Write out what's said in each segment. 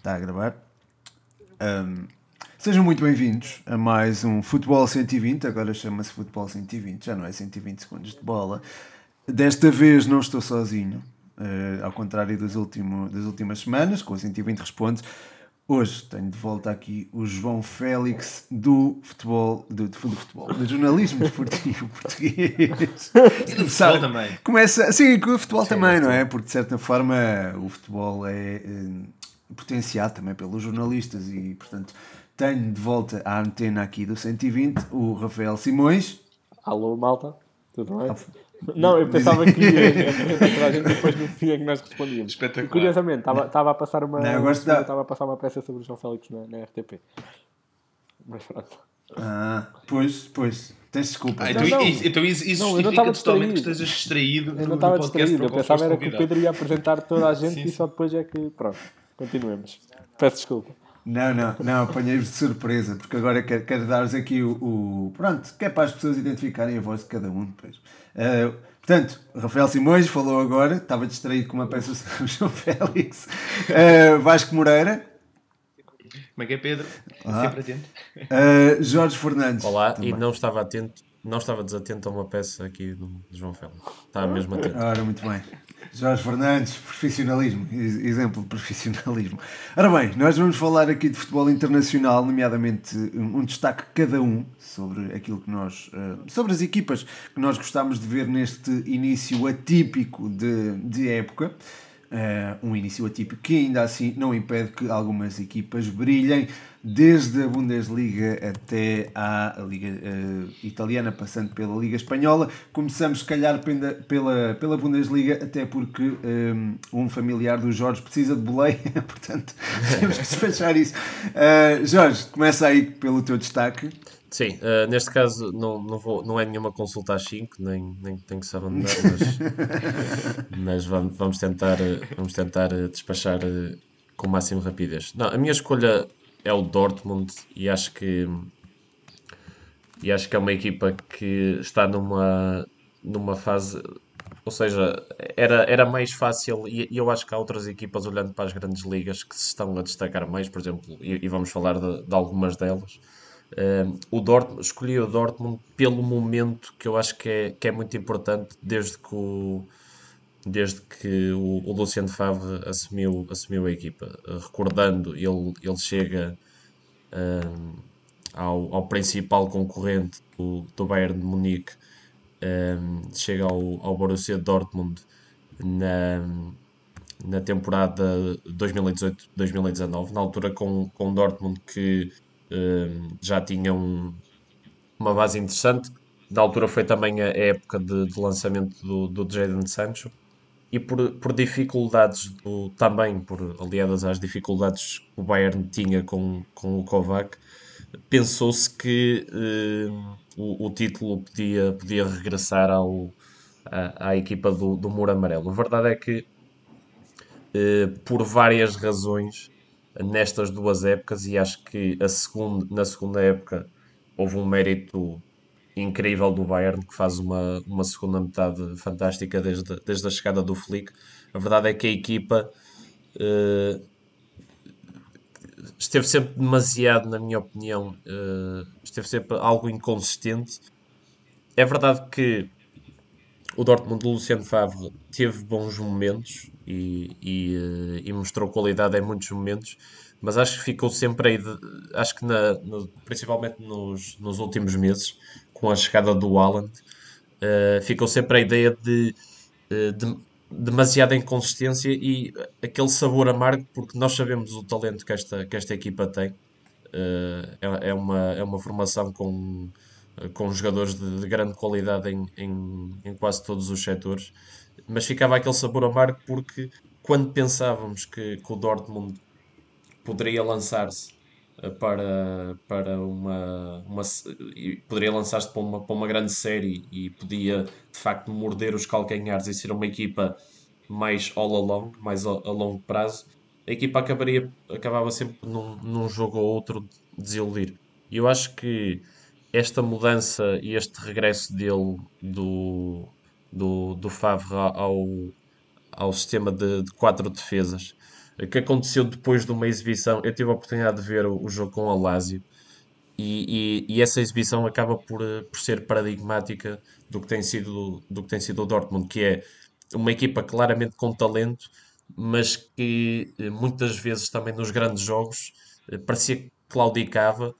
Está a gravar. Um, sejam muito bem-vindos a mais um Futebol 120. Agora chama-se Futebol 120, já não é 120 segundos de bola. Desta vez não estou sozinho, uh, ao contrário das, último, das últimas semanas, com o 120 responde. Hoje tenho de volta aqui o João Félix do futebol, do, do futebol, do jornalismo desportivo português. E do futebol também. Começa, sim, com o futebol sim, também, não é? Porque de certa forma o futebol é, é potenciado também pelos jornalistas e, portanto, tenho de volta à antena aqui do 120 o Rafael Simões. Alô, malta, tudo bem? Não, eu pensava que ia a gente depois no fim é que nós respondíamos. Espetacular. Curiosamente, estava a passar uma, Não, estava a passar uma peça sobre o João Félix na, na RTP. Mas pronto. Ah, pois, pois. Tens desculpa. Ah, então, não, isso, então isso, não, justifica totalmente que estejas distraído. Eu não estava distraído. Eu pensava era que o Pedro ia apresentar toda a gente sim, e só depois é que. Pronto. Continuemos. Peço desculpa. Não, não, não, apanhei-vos de surpresa, porque agora quero, quero dar-vos aqui o, o, Pronto, que é para as pessoas identificarem a voz de cada um depois. Uh, portanto, Rafael Simões falou agora, estava distraído com uma peça sobre João Félix. Uh, Vasco Moreira. Como é que é, Pedro? Ah. Sempre atento. Uh, Jorge Fernandes. Olá, também. e não estava atento não estava desatento a uma peça aqui do João Félix. Estava mesmo atento. Ora, muito bem. Jorge Fernandes, profissionalismo, exemplo de profissionalismo. Ora bem, nós vamos falar aqui de futebol internacional, nomeadamente um destaque cada um sobre aquilo que nós, eh, sobre as equipas que nós gostamos de ver neste início atípico de, de época. Uh, um início atípico que ainda assim não impede que algumas equipas brilhem, desde a Bundesliga até à Liga uh, Italiana, passando pela Liga Espanhola. Começamos, se calhar, pela, pela Bundesliga, até porque um, eh, um familiar do Jorge precisa de boleia, portanto temos que despachar isso. Uh, Jorge, começa aí pelo teu destaque. Sim, uh, neste caso não, não, vou, não é nenhuma consulta às 5, nem, nem tenho que se abandonar, mas, mas vamos, vamos tentar, vamos tentar despachar uh, com o máximo rapidez. Não, a minha escolha é o Dortmund e acho que e acho que é uma equipa que está numa, numa fase ou seja, era, era mais fácil, e, e eu acho que há outras equipas olhando para as grandes ligas que se estão a destacar mais, por exemplo, e, e vamos falar de, de algumas delas, Uh, o Dortmund, escolhi o Dortmund pelo momento que eu acho que é, que é muito importante desde que o, desde que o, o Luciano Favre assumiu, assumiu a equipa. Uh, recordando, ele, ele chega uh, ao, ao principal concorrente do, do Bayern de Munique, chega ao, ao Borussia Dortmund na, na temporada 2018-2019, na altura com, com Dortmund que já tinha um, uma base interessante. Na altura foi também a época de, de lançamento do, do Jadon Sancho e por, por dificuldades do, também por aliadas às dificuldades que o Bayern tinha com, com o Kovac, pensou-se que uh, o, o, título podia, podia regressar ao, à, à equipa do, do Muro Amarelo. A verdade é que, uh, por várias razões, nestas duas épocas e acho que a segunda, na segunda época houve um mérito incrível do Bayern que faz uma, uma segunda metade fantástica desde, desde a chegada do Flick. A verdade é que a equipa uh, esteve sempre demasiado, na minha opinião, uh, esteve sempre algo inconsistente. É verdade que o Dortmund do Luciano Favre teve bons momentos e, e, eh, e, mostrou qualidade em muitos momentos, mas acho que ficou sempre aí, de, acho que na, no, principalmente nos, nos últimos meses, com a chegada do Haaland, uh, ficou sempre a ideia de, uh, de demasiada inconsistência e aquele sabor amargo, porque nós sabemos o talento que esta, que esta equipa tem. Uh, é, é, uma, é uma formação com com jogadores de, de grande qualidade em, em, em, quase todos os setores, mas ficava aquele sabor amargo porque quando pensávamos que, que o Dortmund poderia lançar-se eh, para, para uma, uma poderia lançar-se para uma, para uma grande série e podia de facto morder os calcanhares e ser uma equipa mais all along, mais a, a longo prazo, a equipa acabaria, acabava sempre num, num jogo ou outro desiludir. E eu acho que esta mudança e este regresso dele do, do, do Favre ao, ao sistema de, de quatro defesas que aconteceu depois de uma exibição. Eu tive a oportunidade de ver o, o jogo com o Lazio e, e, e, essa exibição acaba por, eh, por ser paradigmática do que tem sido do que tem sido o Dortmund, que é uma equipa claramente com talento, mas que eh, muitas vezes também nos grandes jogos eh, parecia que claudicava.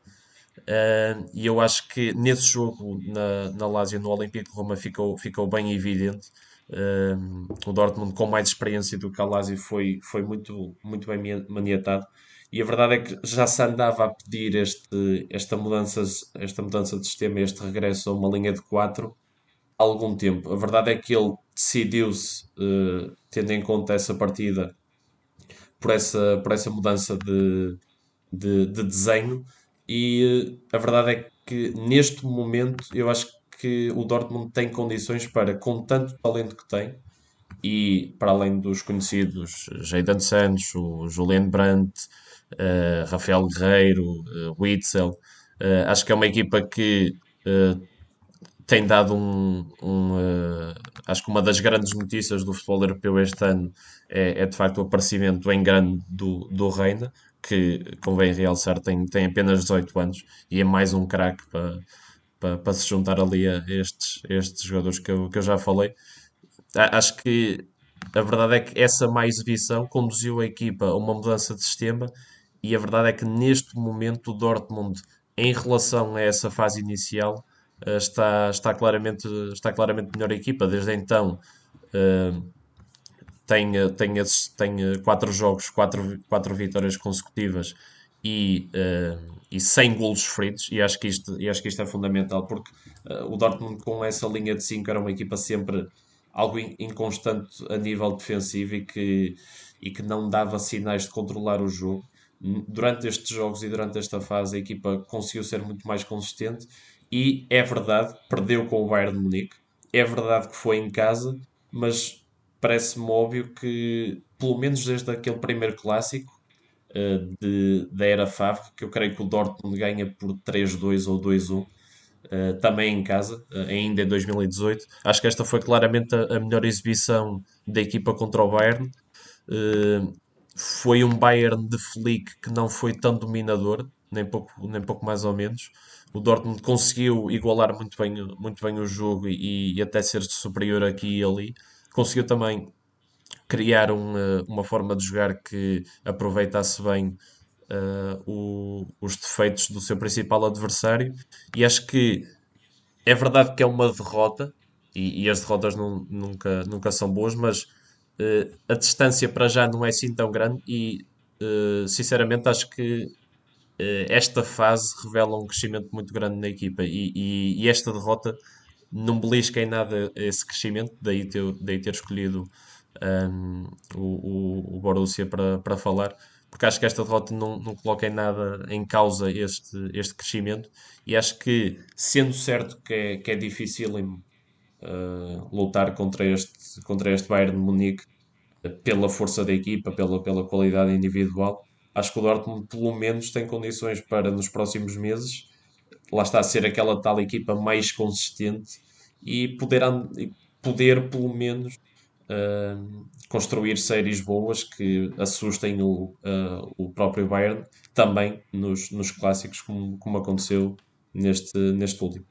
Uh, e eu acho que nesse jogo na, na Lazio, no Olympique de Roma, ficou, ficou bem evidente. Uh, o Dortmund, com mais experiência do que a Lazio, foi, foi muito, muito bem maniatado. E a verdade é que já se andava a pedir este, esta, mudança, esta mudança de sistema, este regresso a uma linha de 4 há algum tempo. A verdade é que ele decidiu-se, uh, tendo em conta essa partida, por essa, por essa mudança de, de, de desenho. E uh, a verdade é que neste momento eu acho que o Dortmund tem condições para, com tanto talento que tem, e para além dos conhecidos Jadon Sancho, Julian Brandt, uh, Rafael Guerreiro, uh, Witzel. Uh, acho que é uma equipa que tem dado um. um acho que uma das grandes notícias do futebol europeu este ano é, é de facto o aparecimento em grande do, do Reina, que convém realçar, tem, tem apenas 18 anos e é mais um craque para, para, para se juntar ali a estes, estes jogadores que eu, que eu já falei. Acho que a verdade é que essa má exibição conduziu a equipa a uma mudança de sistema e a verdade é que neste momento o Dortmund, em relação a essa fase inicial, uh, está, está, claramente, está claramente melhor a equipa. Desde então uh, tem, tem, tem quatro jogos, quatro, quatro vitórias consecutivas e, uh, e 100 golos feridos, e acho que isto, e acho que isto é fundamental, porque uh, o Dortmund com essa linha de 5 era uma equipa sempre algo inconstante a nível defensivo e que, e que não dava sinais de controlar o jogo. Durante estes jogos e durante esta fase a equipa conseguiu ser muito mais consistente e é verdade, perdeu com o Bayern de Munique, é verdade que foi em casa, mas parece-me óbvio que, pelo menos desde aquele primeiro clássico uh, de, da era Favre, que eu creio que o Dortmund ganha por 3-2 ou 2-1, uh, eh, também em casa, uh, ainda em 2018. Acho que esta foi claramente a, a melhor exibição da equipa contra o Bayern foi um Bayern de Flick que não foi tão dominador, nem pouco, nem pouco mais ou menos. O Dortmund conseguiu igualar muito bem, muito bem o jogo e, e até ser superior aqui e ali. Conseguiu também criar uma, uma forma de jogar que aproveitasse bem uh, o, os defeitos do seu principal adversário. E acho que é verdade que é uma derrota, e, e as derrotas não, nunca, nunca são boas, mas Uh, a distância para já não é assim tão grande e, uh, sinceramente, acho que esta fase revela um crescimento muito grande na equipa e, e, e esta derrota não belisca em nada esse crescimento, daí ter, daí ter escolhido um, o, o, Borussia para, para falar, porque acho que esta derrota não, não coloca em nada em causa este, este crescimento e acho que, sendo certo que é, que é difícil uh, lutar contra este, contra este Bayern de Munique pela força da equipa, pela, pela qualidade individual. Acho que o Dortmund pelo menos tem condições para nos próximos meses lá está a ser aquela tal equipa mais consistente e poder, poder pelo menos uh, construir séries boas que assustem o, uh, o próprio Bayern também nos, nos clássicos como, como aconteceu neste, neste último.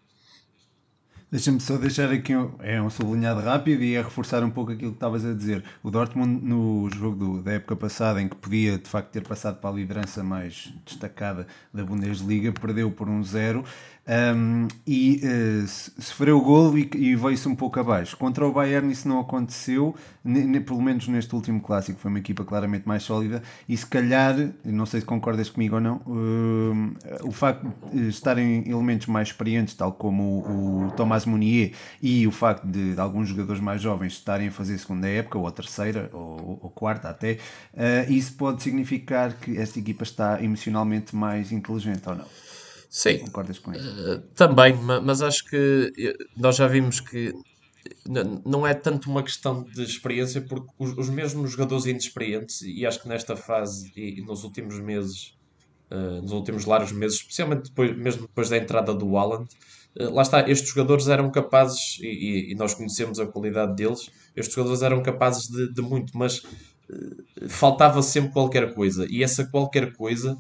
Deixa-me só deixar aqui um, é um sublinhado rápido e a reforçar um pouco aquilo que estavas a dizer. O Dortmund, no jogo do, da época passada, em que podia de facto ter passado para a liderança mais destacada da Bundesliga, perdeu por um zero um, e uh, sofreu o golo e, e veio-se um pouco abaixo. Contra o Bayern isso não aconteceu, pelo menos neste último clássico, foi uma equipa claramente mais sólida e se calhar, não sei se concordas comigo ou não, uh, o facto de estarem elementos mais experientes, tal como o, o Thomas Munier, e o facto de, de, alguns jogadores mais jovens estarem a fazer segunda época, ou a terceira, ou, ou quarta até, uh, isso pode significar que esta equipa está emocionalmente mais inteligente ou não? Sim. Concordas com isso? Uh, também, mas acho que eh, nós já vimos que não é tanto uma questão de experiência, porque os, os mesmos jogadores inexperientes, e acho que nesta fase e, nos últimos meses, uh, nos últimos largos meses, especialmente depois, mesmo depois da entrada do Haaland, uh, lá está, estes jogadores eram capazes, e, e, nós conhecemos a qualidade deles, estes jogadores eram capazes de, de muito, mas faltava sempre qualquer coisa. E essa qualquer coisa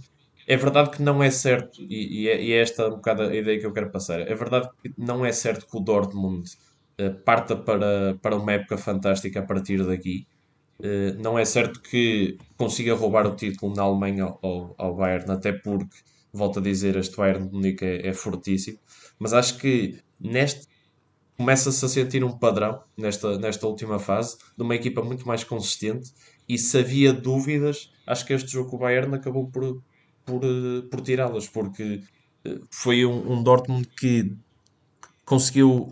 é verdade que não é certo, e, e, é, e é, esta um bocado a ideia que eu quero passar. É verdade que não é certo que o Dortmund uh, parta para, para uma época fantástica a partir daqui. Uh, não é certo que consiga roubar o título na Alemanha ao, ao Bayern, até porque, volto a dizer, este Bayern de Munique é, é fortíssimo. Mas acho que neste começa-se a sentir um padrão nesta, nesta última fase de uma equipa muito mais consistente. E se havia dúvidas, acho que este jogo com o Bayern acabou por, por, eh, por tirá-las, porque eh, foi um, um, Dortmund que conseguiu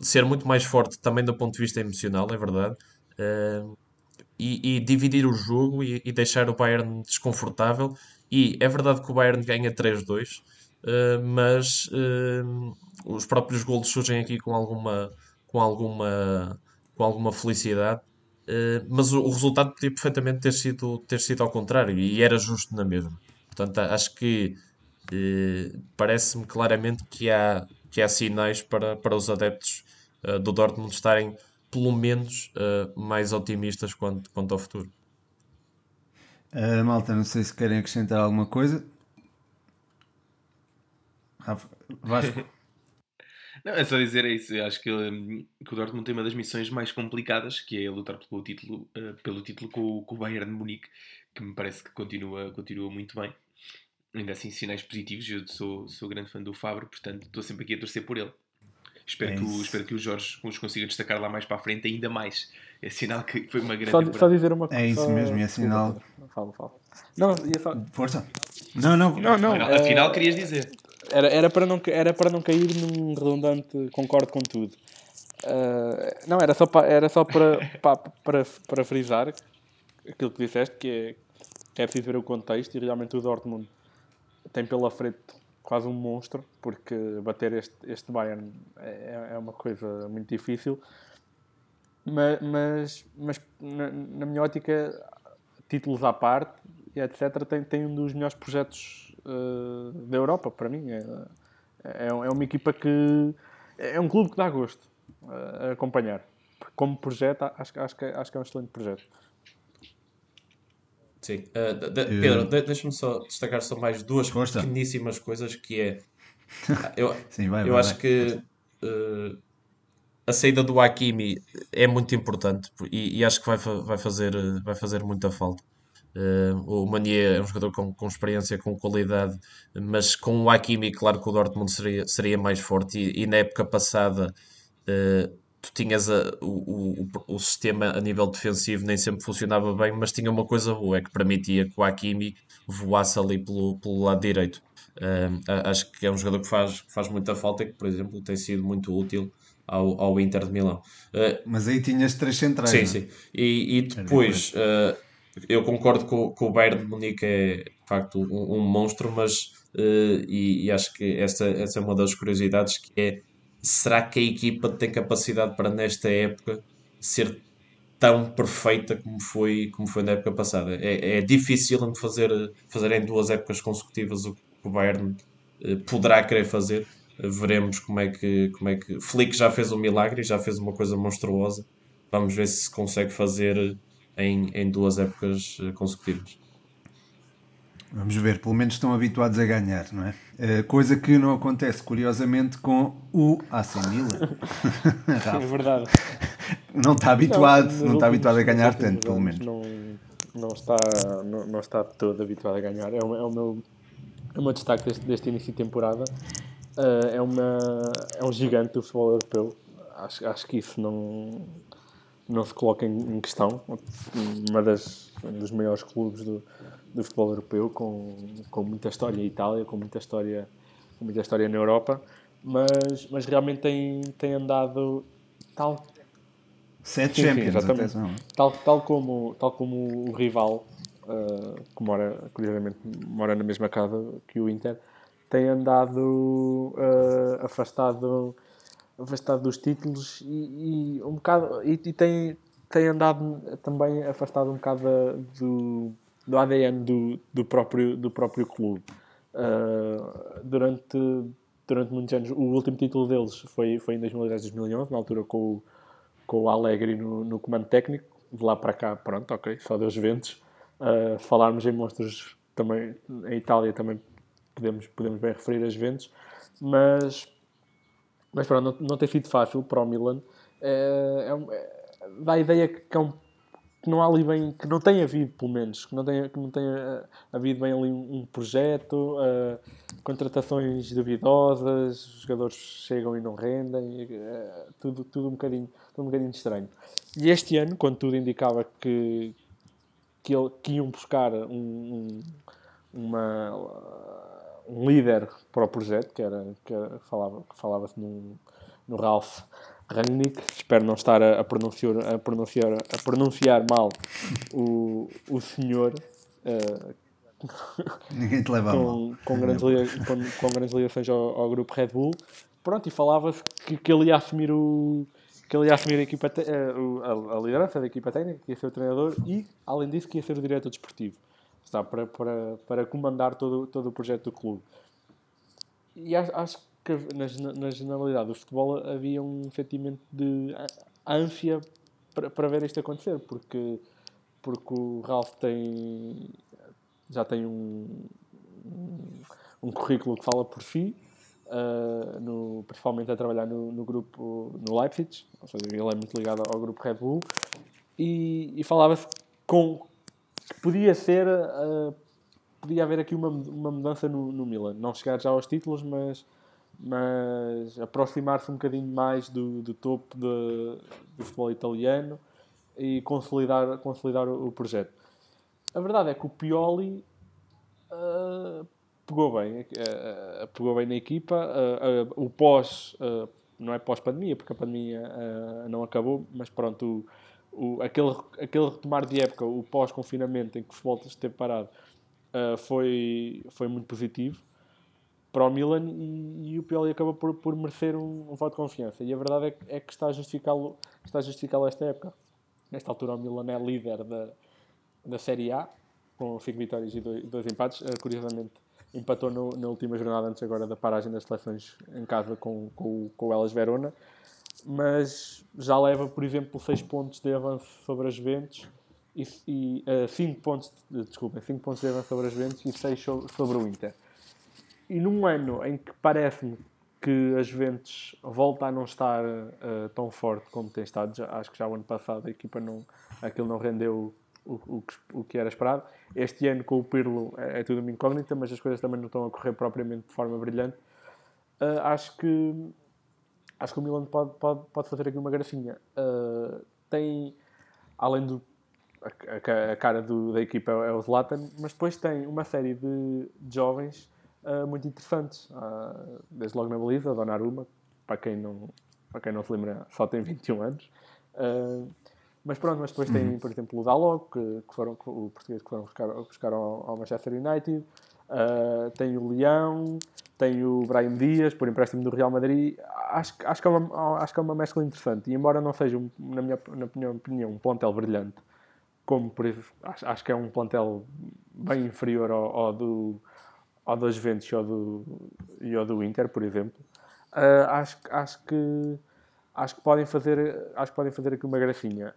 ser muito mais forte também do ponto de vista emocional, é verdade, uh, e, e, dividir o jogo e, e, deixar o Bayern desconfortável. E é verdade que o Bayern ganha 3-2, uh, mas os próprios golos surgem aqui com alguma, com alguma, com alguma felicidade. mas o, o resultado podia perfeitamente ter sido, ter sido ao contrário e era justo na mesma. Portanto, acho que eh, parece-me claramente que há, que há sinais para, para os adeptos uh, do Dortmund estarem, pelo menos, uh, mais otimistas quanto, quanto ao futuro. Uh, malta, não sei se querem acrescentar alguma coisa. Rafa, Vasco. Não, é só dizer isso. Eu acho que, um, que, o Dortmund tem uma das missões mais complicadas, que é lutar pelo título, uh, pelo título com, com, o Bayern de Munique, que me parece que continua, continua muito bem ainda assim sinais positivos. Eu sou, sou grande fã do Fabro, portanto estou sempre aqui a torcer por ele. Espero, é que, o, espero que o Jorge os consiga destacar lá mais para a frente ainda mais. É sinal que foi uma grande. Só, só dizer uma coisa. É isso mesmo, é sinal. Fala, fala. Não, ia só... Força. Não, não. não, não Afinal, é... querias dizer. Era, era, para não, era para não cair num redundante concordo com tudo. Uh, não, era só, para, era só para, para, para, para frisar aquilo que disseste, que é, que é preciso ver o contexto e realmente o Dortmund tem pela frente quase um monstro, porque bater este, este Bayern é, é uma coisa muito difícil. Mas, mas, mas na, na, minha ótica, títulos à parte etc., tem, tem um dos melhores projetos uh, da Europa, para mim. É, é, é, uma equipa que. É um clube que dá gosto uh, a acompanhar. Como projeto, acho, acho, que, acho que é um excelente projeto. Sim. Uh, de, de, Pedro, de, deixa-me só destacar só mais duas Força. pequeníssimas coisas que é. Eu, Sim, vai, eu vai, acho vai. que uh, a saída do Hakimi é muito importante e, e, acho que vai, vai, fazer, vai fazer muita falta. Uh, o Mania é um jogador com, com experiência, com qualidade, mas com o Hakimi, claro que o Dortmund seria, seria mais forte. E, e na época passada, uh, tu tinhas a, o, o, o, sistema a nível defensivo nem sempre funcionava bem, mas tinha uma coisa boa, é que permitia que o Hakimi voasse ali pelo, pelo lado direito. Uh, acho que é um jogador que faz, faz muita falta e que, por exemplo, tem sido muito útil ao, ao Inter de Milão. Uh, mas aí tinhas três centrais. Sim, não? É? sim. E, e depois, uh, eu concordo com, com o Bayern de Munique, é de facto um, um monstro, mas e, e, acho que essa, essa é uma das curiosidades que é será que a equipa tem capacidade para nesta época ser tão perfeita como foi, como foi na época passada? É, é difícil fazer, fazer em duas épocas consecutivas o que o Bayern eh, poderá querer fazer. Veremos como é que, como é que. Flick já fez um milagre, já fez uma coisa monstruosa. Vamos ver se consegue fazer em, em duas épocas eh, consecutivas. Vamos ver, pelo menos estão habituados a ganhar, não é? Uh, coisa que não acontece, curiosamente, com o AC Milan. é verdade. Não está habituado, não, não está habituado a ganhar tanto, pelo menos. Não, não, está, não, não está todo habituado a ganhar. É, o, é o meu, é o meu destaque deste, deste início de temporada. Uh, é, uma, é um gigante do futebol europeu. Acho, acho que isso não, não se coloca em, em questão. Uma das, um dos maiores clubes do, do futebol europeu, com, com muita história em Itália, com muita história, com muita história na Europa, mas, mas realmente tem, tem andado tal. Sete sim, Champions, sim, atenção. Tal, tal, como, tal como o rival, uh, que mora, curiosamente, mora na mesma casa que o Inter, tem andado uh, afastado, afastado dos títulos e, e um bocado e, e, tem, tem andado também afastado um bocado do, do ADN do, do, próprio, do próprio clube. Uh, durante, durante muitos anos, o último título deles foi, foi em 2010-2011, na altura com o, com o Allegri no, no comando técnico, de lá para cá, pronto, ok, só deu ventos. Uh, falarmos em monstros também, em Itália também podemos, podemos bem referir as ventos, mas, mas pronto, não, não tem sido fácil para o Milan. É, é, é, dá a ideia que, é um, que não há ali bem, que não tem havido, pelo menos, que não tem, que não tem uh, havido bem ali um, um projeto, uh, contratações duvidosas, os jogadores chegam e não rendem, uh, tudo, tudo, um bocadinho, tudo um bocadinho estranho. E este ano, quando tudo indicava que, que, ele, que iam buscar um, um uma, um líder para o projeto, que era, que era, falava, falava-se no, no Ralph Rangnick, espero não estar a, a, pronunciar, a, pronunciar, a pronunciar mal o, o senhor. Uh, Ninguém te leva com. Com grandes, com, com grandes ligações ao, ao, grupo Red Bull. Pronto, e falava-se que, que ele ia assumir o, que ele ia assumir a, equipa eh, a, a, liderança da equipa técnica, que ia ser o treinador e, além disso, que ia ser o diretor desportivo. Está para, para, para comandar todo, todo o projeto do clube. E acho, acho que na, na generalidade do futebol havia um sentimento de ânsia para, para ver isto acontecer, porque, porque o Ralph tem, já tem um, um, um currículo que fala por si, uh, no, principalmente a trabalhar no, no grupo no Leipzig, ou seja, ele é muito ligado ao grupo Red Bull, e, e falava-se com que podia ser uh, podia haver aqui uma, uma mudança no, no Milan, não chegar já aos títulos, mas mas aproximar-se um bocadinho mais do, do topo de, do futebol italiano e consolidar, consolidar o, projeto. A verdade é que o Pioli uh, pegou bem, uh, pegou bem na equipa. Uh, o pós, não é pós-pandemia, porque a pandemia não acabou, mas pronto, o, o, aquele, aquele retomar de época, o pós-confinamento em que o futebol esteve parado, foi, foi muito positivo para o Milan e, e o Pioli acaba por, por merecer um, um, voto de confiança. E a verdade é que, é que está a justificá-lo está justificá esta época. Nesta altura o Milan é líder da, da Série A, com 5 vitórias e 2 empates. Uh, curiosamente, empatou no, na última jornada antes agora da paragem das seleções em casa com, com, com o Elas Verona. Mas já leva, por exemplo, 6 pontos de avanço sobre as Juventus e 5 uh, pontos, de, desculpa, 5 pontos de avanço sobre as Juventus e 6 sobre o Inter. E num ano em que parece-me que a Juventus volta a não estar uh, tão forte como tem estado, já, acho que já o ano passado a equipa não, aquilo não rendeu o, o, o que era esperado. Este ano com o Pirlo é, é, tudo uma incógnita, mas as coisas também não estão a correr propriamente de forma brilhante. Uh, acho que acho que o Milan pode, pode, pode fazer aqui uma gracinha. Uh, tem, além do a, a cara do, da equipa é o Zlatan, mas depois tem uma série de, de jovens uh, muito interessantes. Uh, desde logo na baliza, a Donnarumma, para quem não, para quem não se lembra, só tem 21 anos. Uh, mas pronto, mas depois tem, uhum. por exemplo, o Dalot, que, que foram, o português que foram buscar, buscar ao, ao Manchester United. Tem o Leão, tem o Brian Dias, por empréstimo do Real Madrid. Acho, acho, que é uma, acho que é uma mescla interessante. E embora não seja, na, minha, na minha opinião, um plantel brilhante, como por acho, acho que é um plantel bem inferior ao, ao do, ao dos Juventus e ao do, e ao do Inter, por exemplo, uh, acho, acho, que, acho, que podem fazer, acho que podem fazer aqui uma gracinha.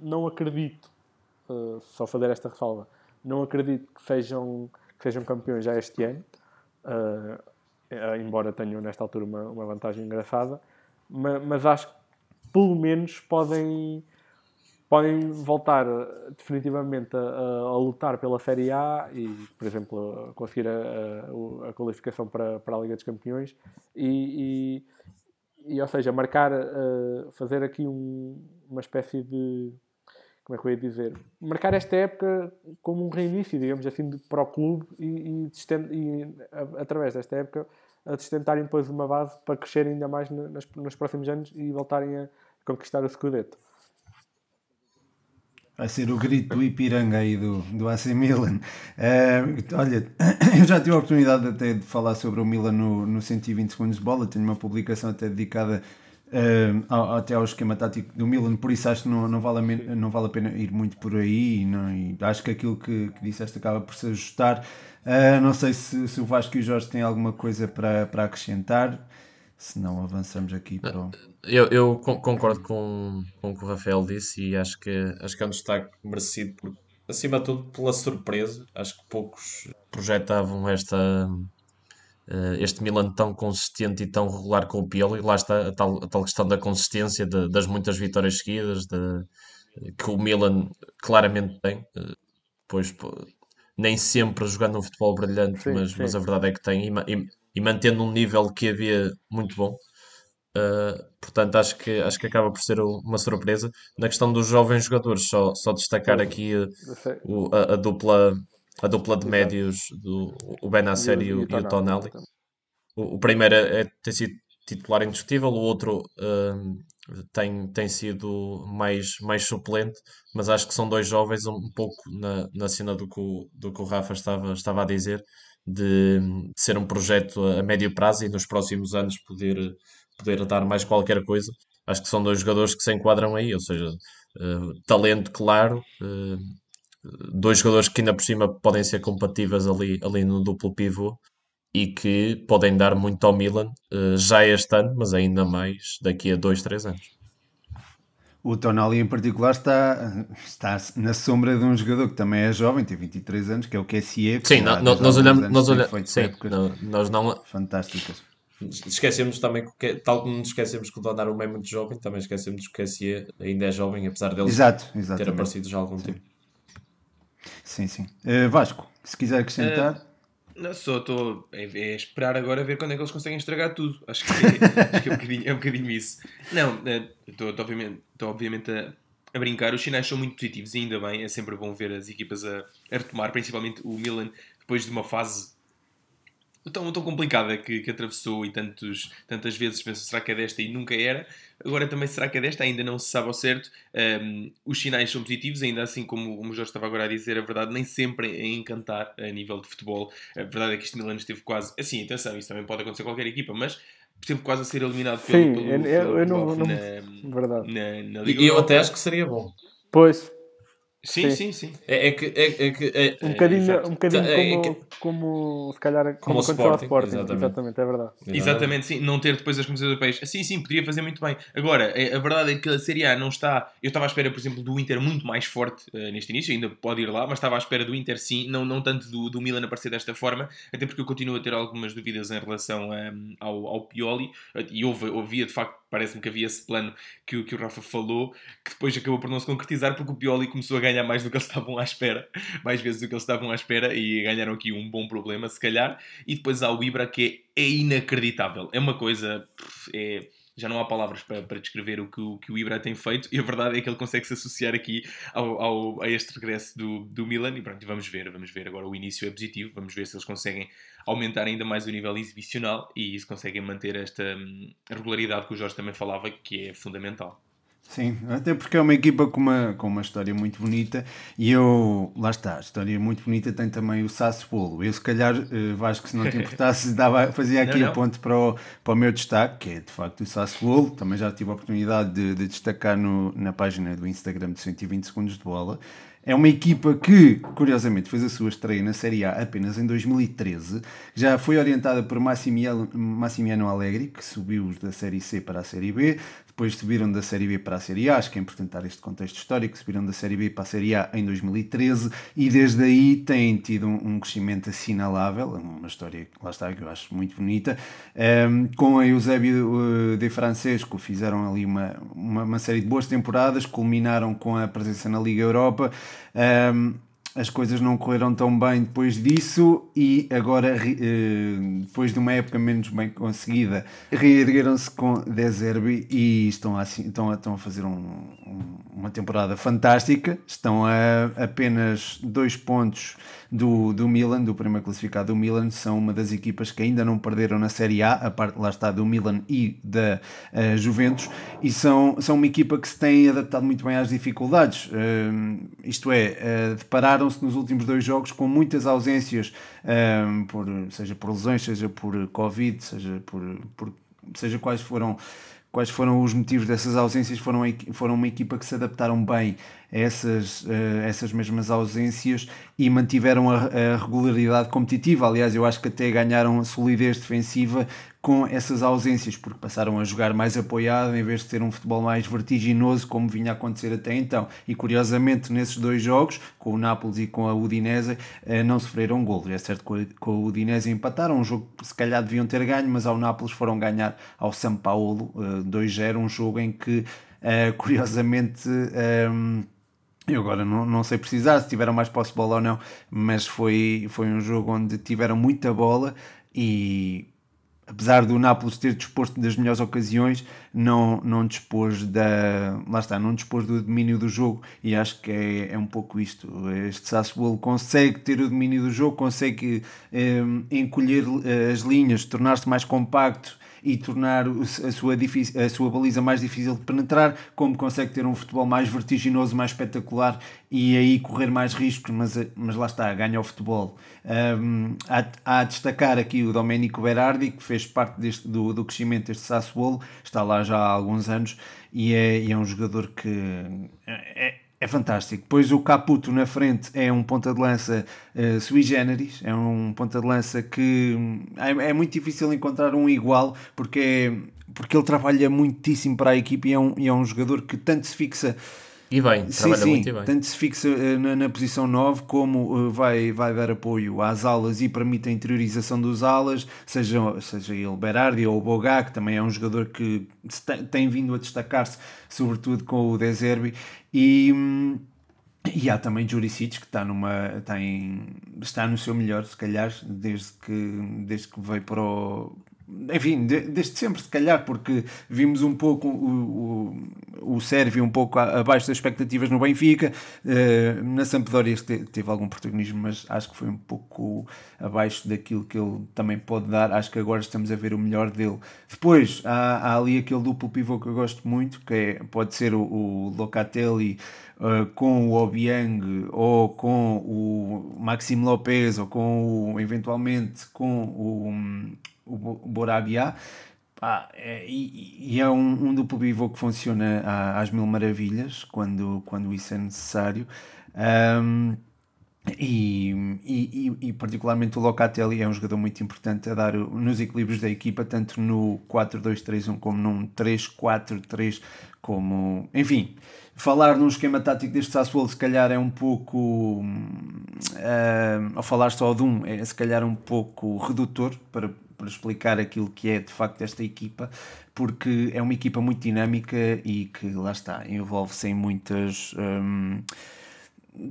Não acredito, uh, só fazer esta ressalva, não acredito que sejam, que sejam campeões já este ano, uh, embora tenham nesta altura uma, uma vantagem engraçada, mas, mas acho que pelo menos podem podem voltar eh, definitivamente a, a, lutar pela Série A e, por exemplo, conseguir a, a, a qualificação para, para a Liga dos Campeões e, e, e ou seja, marcar, uh, fazer aqui um, uma espécie de como é que eu ia dizer? Marcar esta época como um reinício, digamos assim, para o clube e, e, e através desta época a sustentarem depois uma base para crescerem ainda mais nas, nos próximos anos e voltarem a conquistar o Scudetto. Vai ser o grito do Ipiranga aí do, do AC Milan. Uh, olha, eu já tive a oportunidade até de falar sobre o Milan no, no 120 segundos de bola. Tenho uma publicação até dedicada uh, ao, até ao esquema tático do Milan, por isso acho que não, não, vale, a, não vale a pena ir muito por aí. Não, e acho que aquilo que, que disseste acaba por se ajustar. Uh, não sei se, se o Vasco e o Jorge têm alguma coisa para, para acrescentar. Se não, avançamos aqui para o. eu, eu con- concordo com, com o que o Rafael disse e acho que, acho que é um destaque merecido, por, acima de tudo, pela surpresa. Acho que poucos projetavam esta, eh, este Milan tão consistente e tão regular com o Pioli. Lá está a tal, a tal questão da consistência, de- das muitas vitórias seguidas, de- que o Milan claramente tem. Eh, Pois, nem sempre jogando um futebol brilhante, Sim, mas, sim. mas a verdade é que tem e, e- e mantendo um nível que havia muito bom. Uh, portanto, acho que, acho que acaba por ser uma surpresa. Na questão dos jovens jogadores, só, só destacar aqui uh, o- a, a dupla, a dupla de médios do o Benacer e, o, e o Tonali. O, o primeiro é, é- tem sido titular indiscutível, o outro um, tem, tem sido mais, mais suplente, mas acho que são dois jovens um, pouco na, na cena do que, o, do que o Rafa estava, estava a dizer, de, de ser um projeto a, a médio prazo e nos próximos anos poder, poder dar mais qualquer coisa. Acho que são dois jogadores que se enquadram aí, ou seja, uh, talento claro, uh, dois jogadores que ainda por cima podem ser compatíveis ali, ali no duplo pivô e que podem dar muito ao Milan eh, já este ano, mas ainda mais daqui a dois, três anos. O Tonali em particular está, está na sombra de um jogador que também é jovem, tem 23 anos, que é o que Sim, nós olhamos, nós olhamos, sim, não- nós não fantásticas. Esquecemos também que, tal como nos esquecemos que o Donnarumma é muito jovem, também esquecemos que o Kessie ainda é jovem, apesar dele Exato, ter aparecido já há algum tempo. Sim, sim. Eh, Vasco, se quiser acrescentar. Não, só estou. É, é esperar agora ver quando é que eles conseguem estragar tudo. Acho que é, acho que é, um, bocadinho, é um bocadinho isso. Não, eh, estou obviamente, obviamente a, a brincar. Os sinais são muito positivos e ainda bem. É sempre bom ver as equipas a, a retomar, principalmente o Milan, depois de uma fase tão, tão complicada que, que atravessou e tantos, tantas vezes pensou será que é desta e nunca era. Agora também será que é desta? Ainda não se sabe ao certo. Um, os sinais são positivos, ainda assim, como, como o Jorge estava agora a dizer, a verdade nem sempre é encantar a nível de futebol. A verdade é que este Milan esteve quase. Assim, atenção, isso também pode acontecer a qualquer equipa, mas esteve quase a ser eliminado pelo, Sim, pelo, eu- pelo eu- eu não- não- na, Verdade. na, na Liga E eu até acho que seria bom. Pois, Sim, Sim. sim, sim. É, é que, é, é que é- um É, bocadinho, exato. um bocadinho É como, que- como, se calhar, como, Como aconteceu ao Sporting, exatamente. Exatamente. é verdade. Exatamente, sim, não ter depois as competições europeias. Sim, sim, poderia fazer muito bem. Agora, é- a verdade é que a Série A não está. Eu estava à espera, por exemplo, do Inter muito mais forte eh, neste início, ainda pode ir lá, mas estava à espera do Inter sim, não, não tanto do, do Milan aparecer desta forma, até porque eu continuo a ter algumas dúvidas em relação ehm, ao, ao Pioli, eh, e houve, havia de facto, parece-me que havia esse plano que, o- que o Rafa falou, que depois acabou por não se concretizar, porque o Pioli começou a ganhar mais do que eles estavam à espera, mais vezes do que eles estavam à espera, e ganharam aqui um bom problema, se calhar. E depois há o Ibra, que é, é inacreditável. É uma coisa. É, já não há palavras para, para descrever o que, o que o Ibra tem feito, e a verdade é que ele consegue se associar aqui ao, ao- a este regresso do, do Milan. E pronto, vamos ver, vamos ver. Agora o início é positivo, vamos ver se eles conseguem aumentar ainda mais o nível exibicional e se conseguem manter esta hum, regularidade que o Jorge também falava, que é fundamental. Sim, até porque é uma equipa com uma, com uma história muito bonita e eu, lá está, a história muito bonita tem também o Sassuolo. Eu, se calhar, eh, Vasco, se não te importasse, dava, fazia aqui Não, a não. ponte para o, para o meu destaque, que é de facto o Sassuolo. Também já tive a oportunidade de, de destacar no, na página do Instagram de 120 segundos de bola. É uma equipa que, curiosamente, fez a sua estreia na Série A apenas em 2013. Já foi orientada por Massimiano, Massimiano Allegri, que subiu da Série C para a Série B. Depois subiram da Série B para a Série A, acho que é importante dar este contexto histórico, subiram da Série B para a Série A em 2013 e desde aí têm tido um, um crescimento assinalável, é uma história, lá está, que eu acho muito bonita. Um, com a Eusébio uh, de Francesco fizeram ali uma, uma, uma série de boas temporadas, culminaram com a presença na Liga Europa. Um, as coisas não correram tão bem depois disso e agora, eh, depois de uma época menos bem conseguida, reergueram-se com De Zerbi e estão a, assim- estão a, estão a fazer um- uma temporada fantástica. Estão a apenas dois pontos do, do Milan, do primeiro classificado do Milan. São uma das equipas que ainda não perderam na Série A, a parte, lá está, do Milan e da eh, Juventus, e são, são uma equipa que se tem adaptado muito bem às dificuldades. Eh, isto é, eh, depararam-se nos últimos dois jogos com muitas ausências, por, seja por lesões, seja por Covid, seja por, por seja quais foram quais foram os motivos dessas ausências, foram, foram uma equipa que se adaptaram bem a essas, eh, essas mesmas ausências e mantiveram a, a regularidade competitiva. Aliás, eu acho que até ganharam solidez defensiva com essas ausências, porque passaram a jogar mais apoiado em vez de ter um futebol mais vertiginoso, como vinha a acontecer até então. E curiosamente, nesses dois jogos, com o Nápoles e com a Udinese, eh, não sofreram golos. É certo que com a Udinese empataram, um jogo que se calhar deviam ter ganho, mas ao Nápoles foram ganhar ao São Paulo 2-0, um jogo em que, curiosamente. Um, eu agora não, não sei precisar se tiveram mais posse de bola ou não, mas foi, foi um jogo onde tiveram muita bola e apesar do Nápoles ter disposto das melhores ocasiões, não, não dispôs da. Lá está, não dispôs do domínio do jogo e acho que é, é um pouco isto. Este Sassuolo consegue ter o domínio do jogo, consegue eh, encolher eh, as linhas, tornar-se mais compacto e tornar a sua, a sua baliza mais difícil de penetrar, como consegue ter um futebol mais vertiginoso, mais espetacular e aí correr mais riscos, mas, mas lá está, ganha o futebol. Um, há, há, a destacar aqui o Domenico Berardi, que fez parte deste, do, do crescimento deste Sassuolo, está lá já há alguns anos e é, e é um jogador que é, é fantástico. Depois o Caputo na frente é um ponta de lança uh, sui generis, é um ponta de lança que é, é, muito difícil encontrar um igual porque, é, porque ele trabalha muitíssimo para a equipe e é um, e é um jogador que tanto se fixa e bem, sim, trabalha sim, muito e bem. Tanto se fixa uh, na, na, posição 9 como uh, vai, vai dar apoio às alas e permite a interiorização dos alas, seja, seja ele Berardi ou o Bogá, que também é um jogador que tem, tem vindo a destacar-se, sobretudo com o Deserbi. E. Hum, e há também Juricic que está numa está, em, está no seu melhor, se calhar, desde que, desde que veio para o, enfim, desde sempre, se calhar, porque vimos um pouco o, o, o Sérvio um pouco abaixo das expectativas no Benfica, uh, na Sampdoria teve algum protagonismo, mas acho que foi um pouco abaixo daquilo que ele também pode dar. Acho que agora estamos a ver o melhor dele. Depois há, há ali aquele duplo pivô que eu gosto muito, que é, pode ser o, o Locatelli uh, com o Obiang ou com o Maxime Lopes ou com o, eventualmente com o o Borabia. é, e, e, é um, um duplo pivô que funciona às mil maravilhas quando, quando isso é necessário. Um, e, e, e, particularmente o Locatelli é um jogador muito importante a dar nos equilíbrios da equipa, tanto no 4-2-3-1 como num 3-4-3, como enfim, falar num esquema tático deste Sassuolo se calhar é um pouco uh, ao falar só de um, é se calhar um pouco redutor para, para explicar aquilo que é de facto esta equipa, porque é uma equipa muito dinâmica e que lá está, envolve-se em muitas. Um,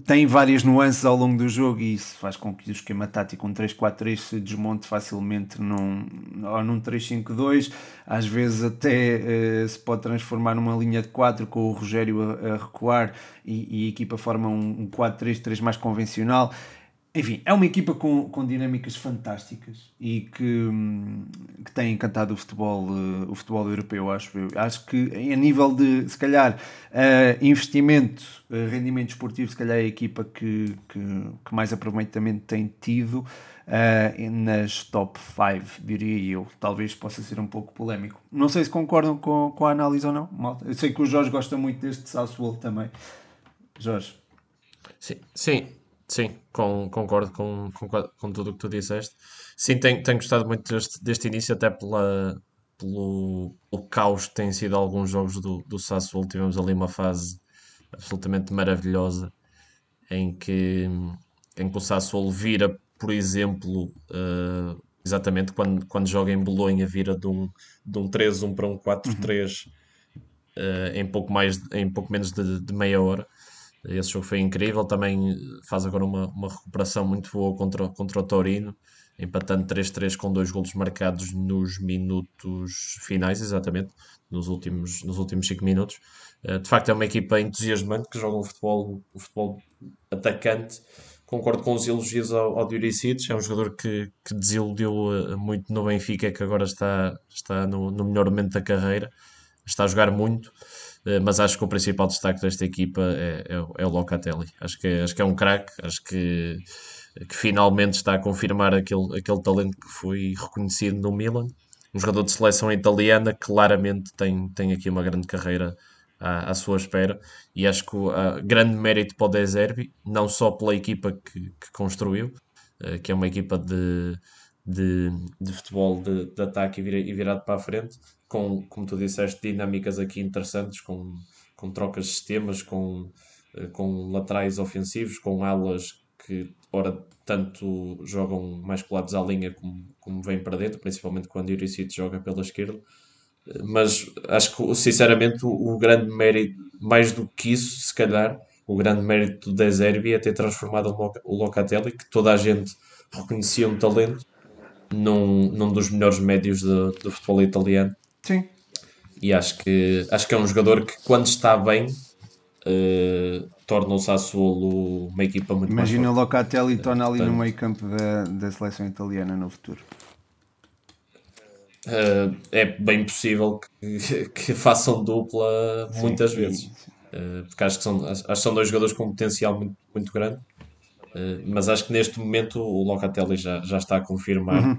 tem várias nuances ao longo do jogo e isso faz com que o esquema tático um 3-4-3 se desmonte facilmente num, ou num 3-5-2, às vezes até uh, se pode transformar numa linha de 4 com o Rogério a, a recuar e, e, a equipa forma um, um 4-3-3 mais convencional enfim, é uma equipa com, com dinâmicas fantásticas e que, que tem encantado o futebol, uh, o futebol europeu, acho eu. Acho que a nível de, se calhar, uh, investimento, uh, rendimento esportivo, se calhar é a equipa que, que, que mais aproveitamento tem tido nas top 5, diria eu. Talvez possa ser um pouco polémico. Não sei se concordam com, com a análise ou não. Malta. Eu sei que o Jorge gosta muito deste Sassuolo também. Jorge. Sim, sim. Sim, com, concordo com, com, com tudo o que tu disseste. Sim, tenho, tenho gostado muito deste, deste início, até pela, pelo, pelo caos que têm sido alguns jogos do, do Sassuolo. Tivemos ali uma fase absolutamente maravilhosa em que, em que o Sassuolo vira, por exemplo, uh, exatamente quando, quando joga em Bolonha, vira de um, de um 3-1 para um 4-3 uh, eh, em, pouco mais, em pouco menos de, de meia hora. Esse jogo foi incrível. Também faz agora uma, uma recuperação muito boa contra, contra o Torino, empatando 3-3 com dois golos marcados nos minutos finais, exatamente, nos últimos, nos últimos 5 minutos. Eh, de facto, é uma equipa entusiasmante que joga um futebol, um futebol atacante. Concordo com os elogios ao, ao Diuricic, é um jogador que, que desiludiu eh, muito no Benfica, que agora está, está no, no melhor momento da carreira, está a jogar muito. Eh, mas acho que o principal destaque desta equipa é, é, é o Locatelli. Acho que, acho que é um craque, acho que, que finalmente está a confirmar aquele, aquele talento que foi reconhecido no Milan. Um jogador de seleção italiana claramente tem, tem aqui uma grande carreira à, à sua espera e acho que o grande mérito para o De Zerbi, não só pela equipa que, que construiu, uh, que é uma equipa de, de, de futebol de, de ataque e, vira, virado para a frente, com, como tu disseste, dinâmicas aqui interessantes, com, com trocas de sistemas, com, eh, com laterais ofensivos, com alas que, ora, tanto jogam mais colados à linha como, como vêm para dentro, principalmente quando o Juricic joga pela esquerda. Eh, mas acho que, sinceramente, o, o grande mérito, mais do que isso, se calhar, o grande mérito do De Zerbi é ter transformado o Locatelli, que toda a gente reconhecia um talento, num, num dos melhores médios do, do futebol italiano. Sim. E acho que, acho que é um jogador que, quando está bem, uh, torna o Sassuolo uma equipa muito Imagina mais forte. Locatelli e Tonali no meio campo da, da seleção italiana no futuro. Uh, é bem possível que, que façam dupla sim, muitas sim, vezes. Sim. Uh, porque acho que, são, acho que são dois jogadores com potencial muito, muito grande. Uh, mas acho que neste momento o Locatelli já, já está a confirmar uhum.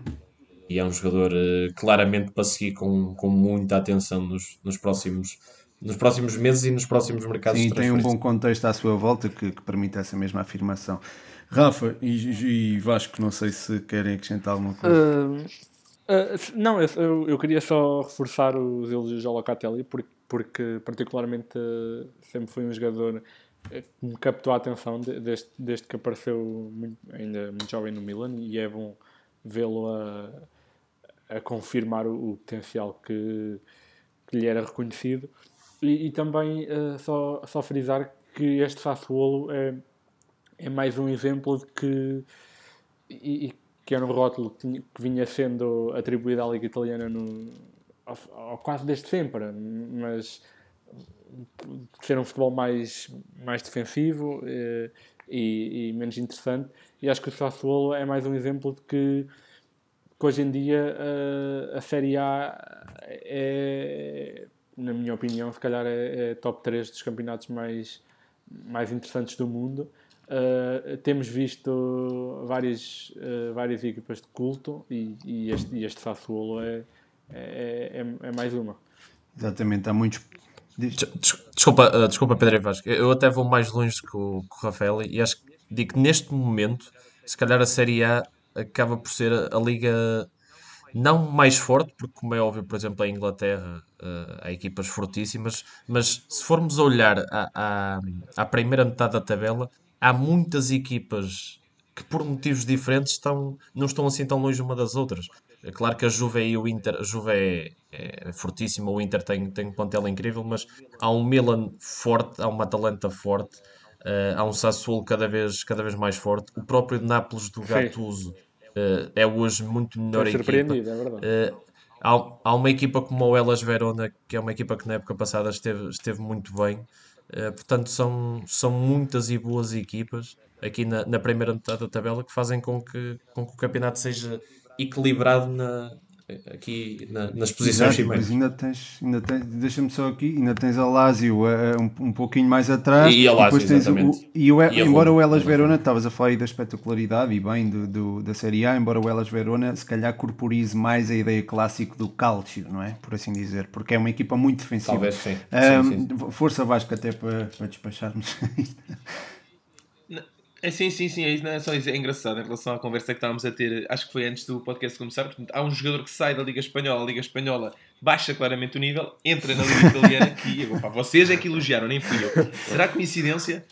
e é um jogador uh, claramente para seguir com, com muita atenção nos, nos, próximos, nos próximos meses e nos próximos mercados Sim, tem um bom contexto à sua volta que, que permite essa mesma afirmação. Rafa e, e Vasco, não sei se querem acrescentar alguma coisa. Uh, não, eu, eu queria só reforçar os elogios ao Locatelli porque, porque particularmente sempre foi um jogador que me captou a atenção desde, desde que apareceu muito, ainda muito jovem no Milan e é bom vê-lo a, a confirmar o, o potencial que, que, lhe era reconhecido. E, e também uh, só, só frisar que este Sassuolo é, é mais um exemplo de que e, e que era um rótulo que, que, vinha sendo atribuído à Liga Italiana no, ao quase desde sempre, mas ser um futebol mais, mais defensivo eh, e, e, menos interessante. E acho que o Sassuolo é mais um exemplo de que, que hoje em dia uh, a Série A é, na minha opinião, se calhar é, é, top 3 dos campeonatos mais, mais interessantes do mundo. Uh, temos visto várias, uh, várias equipas de culto e, e este, e este Sassuolo é, é, é, é mais uma. Exatamente, há muitos Desculpa, uh, desculpa Pedro Vasco. Eu até vou mais longe que o, que o Rafael e acho que digo que neste momento, se calhar a Série A acaba por ser a, a liga não mais forte, porque como é óbvio, por exemplo, a Inglaterra uh, há equipas fortíssimas, mas se formos olhar à, à, à primeira metade da tabela, há muitas equipas que por motivos diferentes estão, não estão assim tão longe uma das outras. É claro que a Juve e o Inter, a Juve é, é fortíssima, o Inter tem, tem um plantel incrível, mas há um Milan forte, há uma Atalanta forte, uh, há um Sassuolo cada vez, cada vez mais forte. O próprio Nápoles do Gattuso uh, é hoje muito melhor equipa. surpreendido, é verdade. Uh, há, há uma equipa como o Elas Verona, que é uma equipa que na época passada esteve, esteve muito bem. portanto, são, são muitas e boas equipas aqui na, na primeira metade da tabela que fazem com que, com que o campeonato seja equilibrado na, aqui na, nas posições Exato, Mas ainda tens, ainda tens deixa-me só aqui, ainda tens a Lazio uh, um, um pouquinho mais atrás. E, a Lazio, tens o, e, o, e embora o Elas Verona, estavas a falar aí da espetacularidade e bem do, do, da Série A, embora o Elas Verona se calhar corporize mais a ideia clássica do Calcio, não é? Por assim dizer, porque é uma equipa muito defensiva. Talvez sim. Um, sim, sim. Força Vasco até para, para despacharmos É, sim, sim, sim, é, isso, é só isso, é engraçado em relação à conversa que estávamos a ter, acho que foi antes do podcast começar, portanto, há um jogador que sai da Liga Espanhola, a Liga Espanhola baixa claramente o nível, entra na Liga Italiana, que opa, vocês é que elogiaram, nem fui eu. Será coincidência?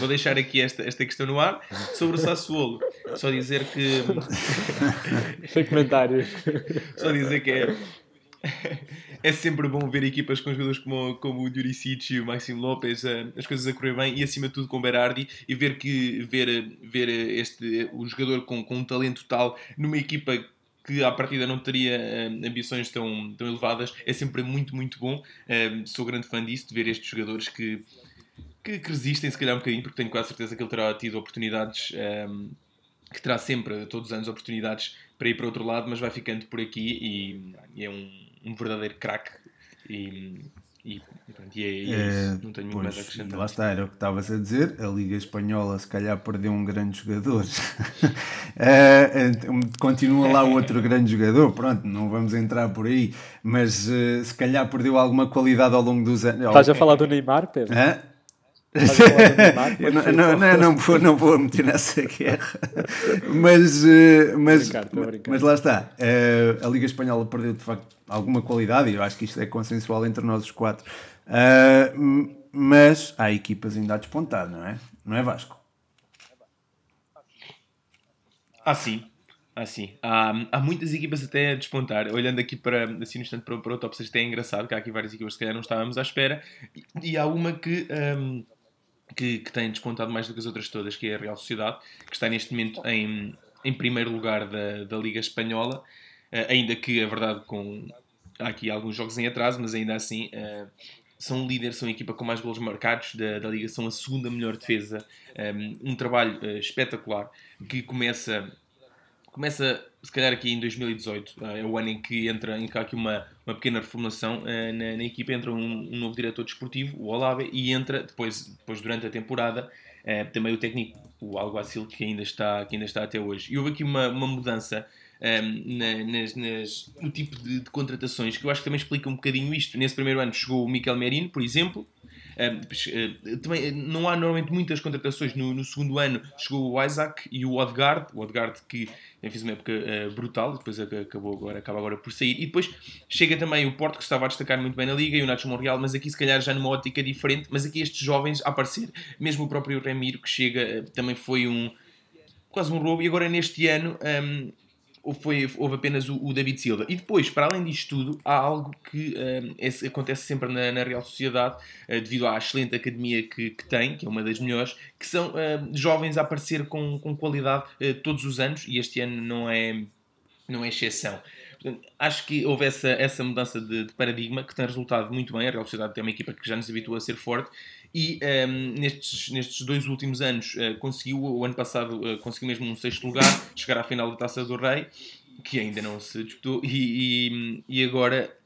Vou deixar aqui esta, esta questão no ar sobre o Sassuolo. Só dizer que. Sem comentários. Só dizer que é é sempre bom ver equipas com jogadores como, como o e o Maximo Lopes, uh, as coisas a correr bem e acima de tudo com o Berardi e ver que ver, ver este o jogador com, com um talento tal numa equipa que à partida não teria uh, ambições tão, tão elevadas é sempre muito, muito bom. Uh, sou grande fã disso, de ver estes jogadores que, que, que, resistem, se calhar um bocadinho, porque tenho quase certeza que ele terá tido oportunidades, um, que terá sempre, todos os anos, oportunidades para ir para outro lado, mas vai ficando por aqui e, e é um um verdadeiro craque e, e, e, é, e é, é não tenho muito mais a acrescentar. Lá está, era o que estavas a dizer. A Liga Espanhola, se calhar, perdeu um grande jogador. é, continua lá outro grande jogador. Pronto, não vamos entrar por aí, mas uh, se calhar perdeu alguma qualidade ao longo dos anos. Estás a falar do Neymar, Pedro? Hã? Não, não, não, não, vou, não vou meter nessa guerra, mas, uh, mas, mas lá está. Uh, a Liga Espanhola perdeu de facto alguma qualidade e eu acho que isto é consensual entre nós os quatro. Uh, mas há equipas ainda a despontar, não é? Não é Vasco? Ah, sim. Ah, sim. Há, há muitas equipas até a despontar. Olhando aqui para, assim, no instante para, para o top 6, até é engraçado que há aqui várias equipas que se calhar não estávamos à espera. E, e há uma que, um, que, que, tem despontado mais do que as outras todas, que é a Real Sociedade, que está neste momento em, em primeiro lugar da, da Liga Espanhola. Uh, ainda que, a verdade, com há aqui alguns jogos em atraso, mas ainda assim uh, são líderes, são a equipa com mais golos marcados da, da Liga, são a segunda melhor defesa. Um, um trabalho espetacular que começa começa se calhar aqui em 2018, eh, é o ano em que entra em cá aqui uma, uma pequena reformulação uh, na, na, equipa, entra um, um, novo diretor desportivo, o Olave, e entra depois, depois durante a temporada uh, também o técnico, o Alguacil, que ainda está, que ainda está até hoje. E houve aqui uma, uma mudança um, ehm, na, nas, nas, no tipo de, de, contratações que eu acho que também explica um bocadinho isto. Nesse primeiro ano chegou o Miquel Merino, por exemplo, também não há normalmente muitas contratações. No, no, segundo ano chegou o Isaac e o Odegaard, o Odegaard que fez uma época brutal, depois acabou agora, acaba agora por sair. E depois chega também o Porto, que estava a destacar muito bem na Liga, e o Nacho Monreal, mas aqui se calhar já numa ótica diferente. Mas aqui estes jovens a aparecer, mesmo o próprio Ramiro, que chega, também foi um quase um roubo. E agora neste ano. Um, foi, houve apenas o, o, David Silva. E depois, para além disto tudo, há algo que um, é, acontece sempre na, na Real Sociedade, uh, devido à excelente academia que, que, tem, que é uma das melhores, que são uh, jovens a aparecer com, com qualidade uh, todos os anos, e este ano não é, não é exceção. Acho que houve essa, essa mudança de, de, paradigma que tem resultado muito bem. A Real Sociedade tem uma equipa que já nos habitua a ser forte. E um, ehm, nestes, nestes dois últimos anos uh, conseguiu, o ano passado uh, conseguiu mesmo um sexto lugar, chegar à final da Taça do Rei, que ainda não se disputou, e, e, e agora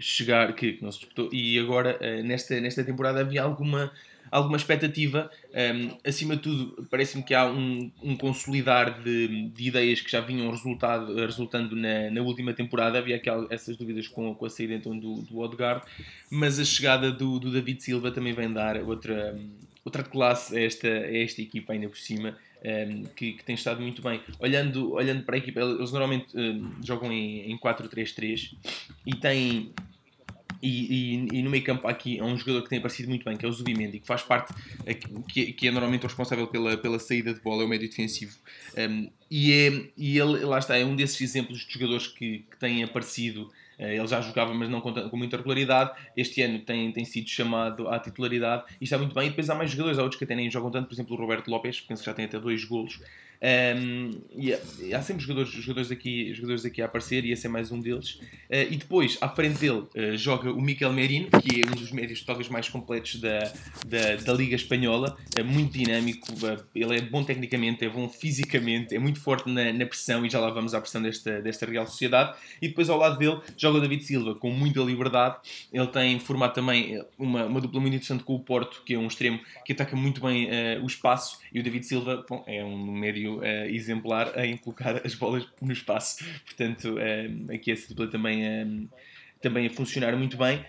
chegar, que, que, não se disputou, e agora uh, nesta, nesta temporada havia alguma alguma expectativa. Um, acima de tudo, parece-me que há um, um consolidar de, de, ideias que já vinham resultado, resultando na, na última temporada. Havia aquelas, essas dúvidas com, com a saída então do, do Odegaard, mas a chegada do, do David Silva também vem dar outra, outra classe a esta, a esta equipa, ainda por cima. Um, que, que, tem estado muito bem. Olhando, olhando para a equipa, eles normalmente um, jogam em, em 4-3-3 e têm e, e, e, no meio campo aqui há um jogador que tem aparecido muito bem, que é o Zubimendi, que faz parte, que, que é normalmente o responsável pela, pela saída de bola, é o médio defensivo. Um, e, é, e ele, lá está, é um desses exemplos de jogadores que, que têm aparecido. Uh, ele já jogava, mas não com, com muita regularidade. Este ano tem, tem sido chamado à titularidade e está muito bem. E depois há mais jogadores, há outros que até nem jogam tanto, por exemplo, o Roberto Lopes, penso que já tem até dois golos. Um, e, há, sempre jogadores, jogadores, aqui, jogadores aqui a aparecer e esse é mais um deles. Uh, e depois, à frente dele, uh, joga o Miquel Merino, que é um dos médios talvez mais completos da, da, da Liga Espanhola, uh, muito dinâmico, ele é bom tecnicamente, é bom fisicamente, é muito forte na, na, pressão e já lá vamos à pressão desta, desta Real Sociedade. E depois ao lado dele joga o David Silva com muita liberdade. Ele tem formado também uma, uma dupla muito interessante com o Porto, que é um extremo que ataca muito bem o espaço, e o David Silva bom, é um médio uh, exemplar em colocar as bolas no espaço. Portanto, uh, aqui essa dupla também, uh, também a funcionar muito bem.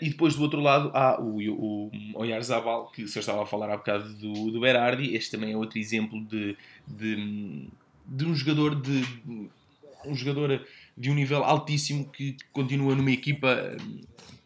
e depois do outro lado há o, o, o que se estava a falar há bocado do, do Berardi. Este também é outro exemplo de, de, de um jogador de, um jogador de um nível altíssimo que continua numa equipa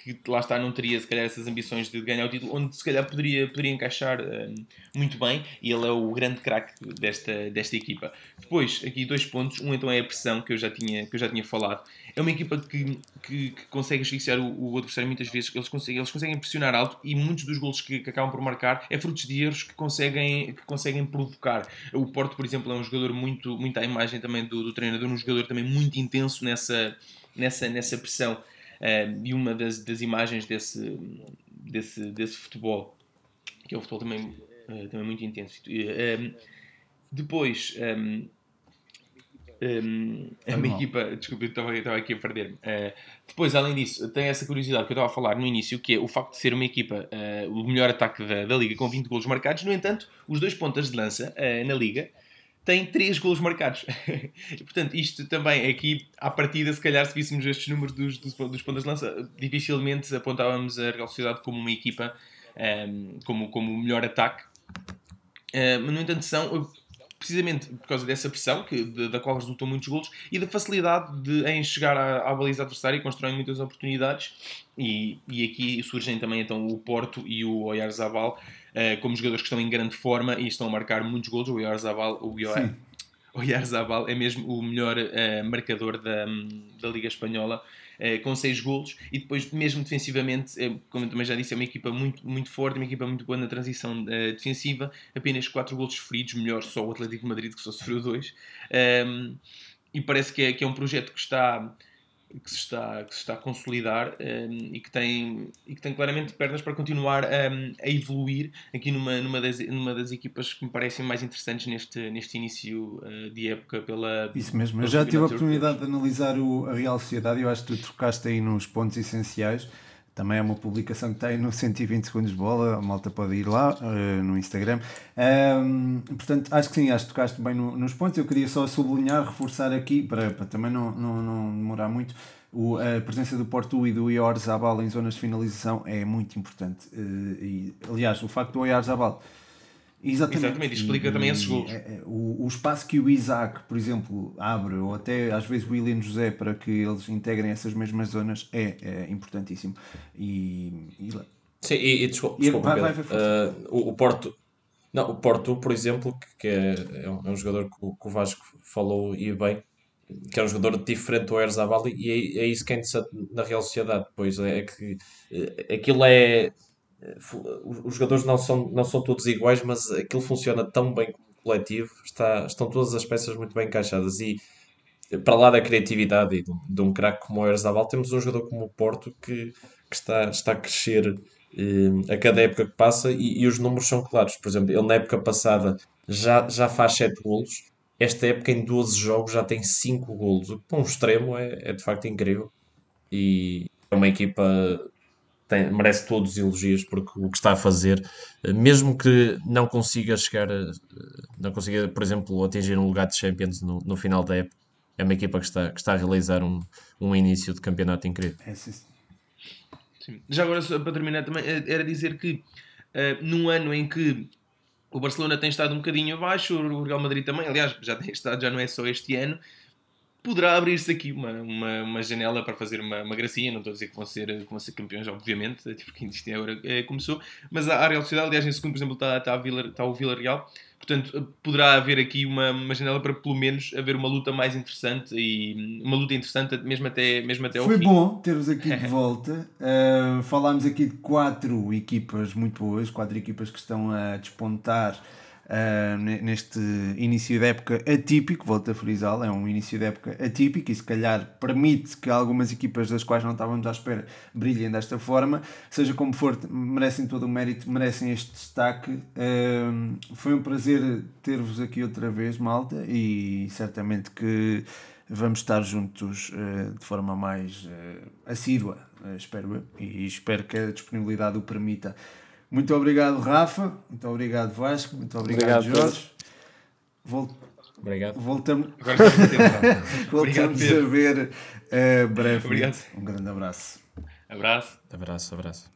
que lá está não teria se calhar essas ambições de ganhar o título, onde se calhar poderia, poderia encaixar um, muito bem e ele é o grande craque desta, desta equipa. Depois, aqui dois pontos, um então é a pressão que eu já tinha, que eu já tinha falado. É uma equipa que, que, que consegue asfixiar o, o adversário muitas vezes, eles conseguem, eles conseguem pressionar alto e muitos dos golos que, que acabam por marcar é frutos de erros que conseguem, que conseguem provocar. O Porto, por exemplo, é um jogador muito, muito à imagem também do, do treinador, um jogador também muito intenso nessa, nessa, nessa pressão. Uh, e uma das, das imagens desse, desse, desse futebol, que é um futebol também, uh, também muito intenso. Uh, depois, um, um, é uma equipa. Desculpa, eu estava, estava aqui a perder-me. Uh, depois, além disso, tem essa curiosidade que eu estava a falar no início, que é o facto de ser uma equipa, o melhor ataque da, da Liga, com 20 golos marcados. No entanto, os dois pontas de lança na Liga tem 3 golos marcados. e, portanto, isto também aqui, à partida, se calhar, se víssemos estes números dos, dos, dos pontos de lança, dificilmente apontávamos a Real Sociedade como uma equipa um, como, como o melhor ataque. Uh, no entanto, são precisamente por causa dessa pressão que, de, da qual resultam muitos golos e da facilidade de, em chegar à, à baliza adversária e construir muitas oportunidades. E, e aqui surgem também então o Porto e o Oyarzabal como jogadores que estão em grande forma e estão a marcar muitos golos. O Oyarzabal, o Oyarzabal é mesmo o melhor uh, marcador da, da Liga Espanhola eh, com 6 golos e depois, mesmo defensivamente, eh, como eu também já disse, é uma equipa muito, muito forte, uma equipa muito boa na transição defensiva, apenas 4 golos sofridos, melhor só o Atlético de Madrid que só sofreu 2. Um, e parece que é, que é um projeto que está que se está, que se está a consolidar um, e, que tem, e que tem claramente pernas para continuar um, a evoluir aqui numa, numa, das, numa das equipas que me parecem mais interessantes neste, neste início uh, de época pela. Isso mesmo, eu já tive a oportunidade de analisar o, a Real Sociedade e eu acho que tu trocaste aí nos pontos essenciais. Também é uma publicação que tem no 120 segundos de bola, a malta pode ir lá uh, no Instagram. Um, portanto, acho que sim, acho que tocaste bem no, nos pontos. Eu queria só sublinhar, reforçar aqui, para, para também não, não, não demorar muito, o, a presença do Porto e do Oyarzabal em zonas de finalização é muito importante. Uh, e, aliás, o facto do Oyarzabal Exatamente, Exatamente explica e, também esses gols. É, é, o, o espaço que o Isaac, por exemplo, abre, ou até às vezes o William José, para que eles integrem essas mesmas zonas, é, é importantíssimo. E, e... Sim, e, e desculpa, desculpa vai, vai, vai, uh, o, o, Porto. Não, o Porto, por exemplo, que é, é, um, é um jogador que o, que o, Vasco falou e bem, que é um jogador diferente do Erzabal, e é, é isso que é interessante na Real Sociedade, pois é, é que uh, aquilo é os jogadores não são, não são todos iguais, mas aquilo funciona tão bem como coletivo, está, estão todas as peças muito bem encaixadas e para lá da criatividade e de, de um craque como o Erzabal, temos um jogador como o Porto que, que está, está a crescer eh, a cada época que passa e, e, os números são claros. Por exemplo, ele na época passada já, já faz 7 golos, esta época em 12 jogos já tem 5 golos, o que para um extremo é, é de facto incrível e é uma equipa tem, merece todos os elogios porque o que está a fazer, eh, mesmo que não consiga chegar, a, não consiga, por exemplo, atingir um lugar de Champions no, no final da época, é uma equipa que está, que está a realizar um, um início de campeonato incrível. É, sim. Sim. Já agora, para terminar, também eh, era dizer que uh, num ano em que o Barcelona tem estado um bocadinho abaixo, o Real Madrid também, aliás, já tem estado, já não é só este ano, poderá abrir-se aqui uma, uma, uma, janela para fazer uma, uma gracinha. Não estou a dizer que vão ser, que vão ser campeões, obviamente, porque isto agora é, começou. Mas a, Real Sociedade, aliás, em segundo, por exemplo, está, está, Vila, está o Vila Real. Portanto, poderá haver aqui uma, uma janela para pelo menos haver uma luta mais interessante e uma luta interessante mesmo até, mesmo até ao Foi fim. Foi bom ter-vos aqui de volta. Uh, falámos aqui de quatro equipas muito boas, quatro equipas que estão a despontar uh, neste início de época atípico, volto a frisá-lo, é um início de época atípico e se calhar permite que algumas equipas das quais não estávamos à espera brilhem desta forma, seja como for, merecem todo o mérito, merecem este destaque. Uh, foi um prazer ter-vos aqui outra vez, malta, e certamente que vamos estar juntos uh, de forma mais uh, assídua, uh, espero eu, e espero que a disponibilidade o permita. Muito obrigado, Rafa. Muito obrigado, Vasco. Muito obrigado, obrigado Jorge. Volt... Obrigado. Voltamos, Voltamos a ver uh, breve. Um grande abraço. Abraço. Abraço, abraço.